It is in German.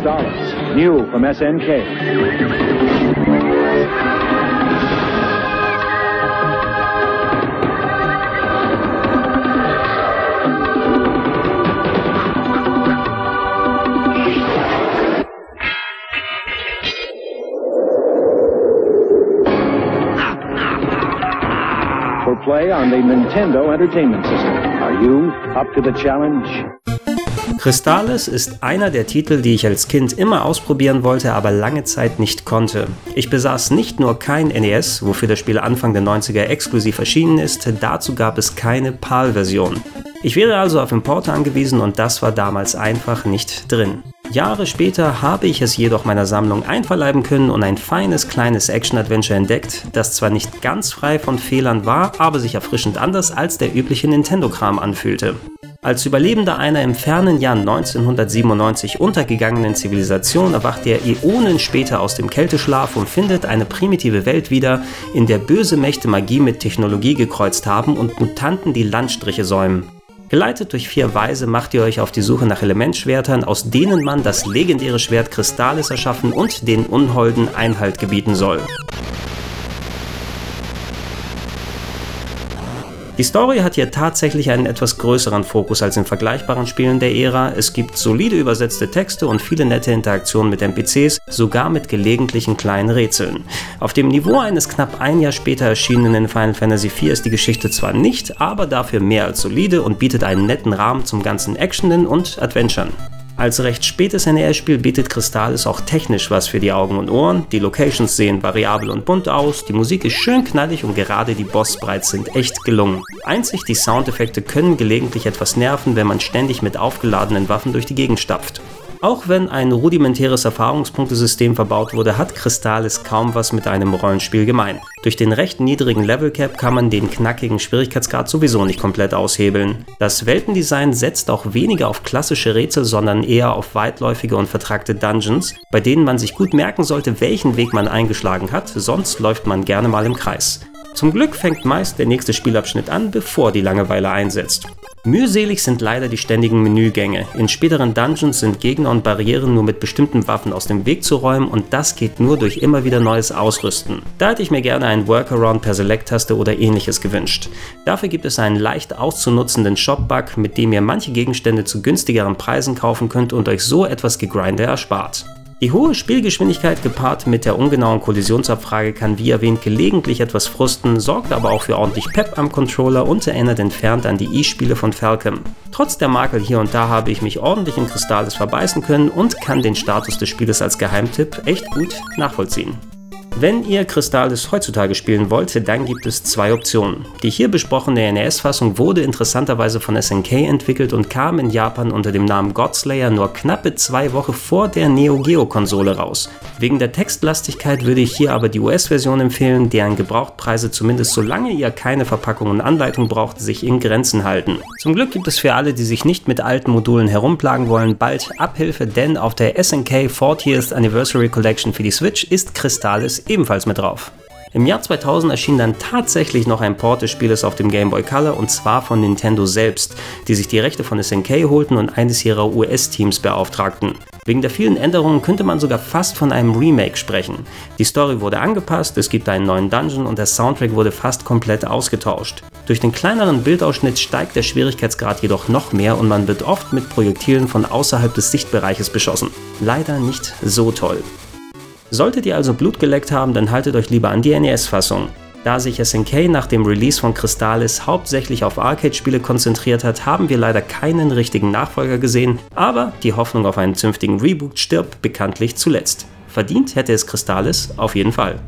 Crystallis, new from SNK. For play on the Nintendo Entertainment System. Are you up to the challenge? Crystallis ist einer der Titel, die ich als Kind immer ausprobieren wollte, aber lange Zeit nicht konnte. Ich besaß nicht nur kein NES, wofür das Spiel Anfang der 90er exklusiv erschienen ist, dazu gab es keine PAL-Version. Ich wäre also auf Importe angewiesen und das war damals einfach nicht drin. Jahre später habe ich es jedoch meiner Sammlung einverleiben können und ein feines kleines Action-Adventure entdeckt, das zwar nicht ganz frei von Fehlern war, aber sich erfrischend anders als der übliche Nintendo-Kram anfühlte. Als Überlebender einer im fernen Jahr 1997 untergegangenen Zivilisation erwacht er Äonen später aus dem Kälteschlaf und findet eine primitive Welt wieder, in der böse Mächte Magie mit Technologie gekreuzt haben und Mutanten die Landstriche säumen. Geleitet durch vier Weise macht ihr euch auf die Suche nach Elementschwertern, aus denen man das legendäre Schwert Crystallis erschaffen und den Unholden Einhalt gebieten soll. Die Story hat hier tatsächlich einen etwas größeren Fokus als in vergleichbaren Spielen der Ära. Es gibt solide übersetzte Texte und viele nette Interaktionen mit NPCs, sogar mit gelegentlichen kleinen Rätseln. Auf dem Niveau eines knapp ein Jahr später erschienenen Final Fantasy IV ist die Geschichte zwar nicht, aber dafür mehr als solide und bietet einen netten Rahmen zum ganzen Actionen und Adventuren. Als recht spätes NES-Spiel bietet Crystallis auch technisch was für die Augen und Ohren. Die Locations sehen variabel und bunt aus, die Musik ist schön knallig und gerade die Bossbrites sind echt gelungen. Einzig die Soundeffekte können gelegentlich etwas nerven, wenn man ständig mit aufgeladenen Waffen durch die Gegend stapft. Auch wenn ein rudimentäres Erfahrungspunktesystem verbaut wurde, hat Crystallis kaum was mit einem Rollenspiel gemein. Durch den recht niedrigen Level Cap kann man den knackigen Schwierigkeitsgrad sowieso nicht komplett aushebeln. Das Weltendesign setzt auch weniger auf klassische Rätsel, sondern eher auf weitläufige und vertragte Dungeons, bei denen man sich gut merken sollte, welchen Weg man eingeschlagen hat, sonst läuft man gerne mal im Kreis. Zum Glück fängt meist der nächste Spielabschnitt an, bevor die Langeweile einsetzt. Mühselig sind leider die ständigen Menügänge. In späteren Dungeons sind Gegner und Barrieren nur mit bestimmten Waffen aus dem Weg zu räumen und das geht nur durch immer wieder neues Ausrüsten. Da hätte ich mir gerne einen Workaround per Select-Taste oder ähnliches gewünscht. Dafür gibt es einen leicht auszunutzenden Shop-Bug, mit dem ihr manche Gegenstände zu günstigeren Preisen kaufen könnt und euch so etwas Gegrinde erspart. Die hohe Spielgeschwindigkeit gepaart mit der ungenauen Kollisionsabfrage kann wie erwähnt gelegentlich etwas frusten, sorgt aber auch für ordentlich Pep am Controller und erinnert entfernt an die E-Spiele von Falcom. Trotz der Makel hier und da habe ich mich ordentlich in Crystallis verbeißen können und kann den Status des Spieles als Geheimtipp echt gut nachvollziehen. Wenn ihr Crystallis heutzutage spielen wollt, dann gibt es zwei Optionen. Die hier besprochene NES-Fassung wurde interessanterweise von SNK entwickelt und kam in Japan unter dem Namen Godslayer nur knappe zwei Wochen vor der Neo Geo-Konsole raus. Wegen der Textlastigkeit würde ich hier aber die US-Version empfehlen, deren Gebrauchtpreise zumindest solange ihr keine Verpackung und Anleitung braucht, sich in Grenzen halten. Zum Glück gibt es für alle, die sich nicht mit alten Modulen herumplagen wollen, bald Abhilfe, denn auf der SNK 40th Anniversary Collection für die Switch ist Crystallis ebenfalls mit drauf. Im Jahr 2000 erschien dann tatsächlich noch ein Port des Spieles auf dem Game Boy Color und zwar von Nintendo selbst, die sich die Rechte von SNK holten und eines ihrer US-Teams beauftragten. Wegen der vielen Änderungen könnte man sogar fast von einem Remake sprechen. Die Story wurde angepasst, es gibt einen neuen Dungeon und der Soundtrack wurde fast komplett ausgetauscht. Durch den kleineren Bildausschnitt steigt der Schwierigkeitsgrad jedoch noch mehr und man wird oft mit Projektilen von außerhalb des Sichtbereiches beschossen. Leider nicht so toll. Solltet ihr also Blut geleckt haben, dann haltet euch lieber an die NES-Fassung. Da sich SNK nach dem Release von Crystallis hauptsächlich auf Arcade-Spiele konzentriert hat, haben wir leider keinen richtigen Nachfolger gesehen, aber die Hoffnung auf einen zünftigen Reboot stirbt bekanntlich zuletzt. Verdient hätte es Crystallis auf jeden Fall.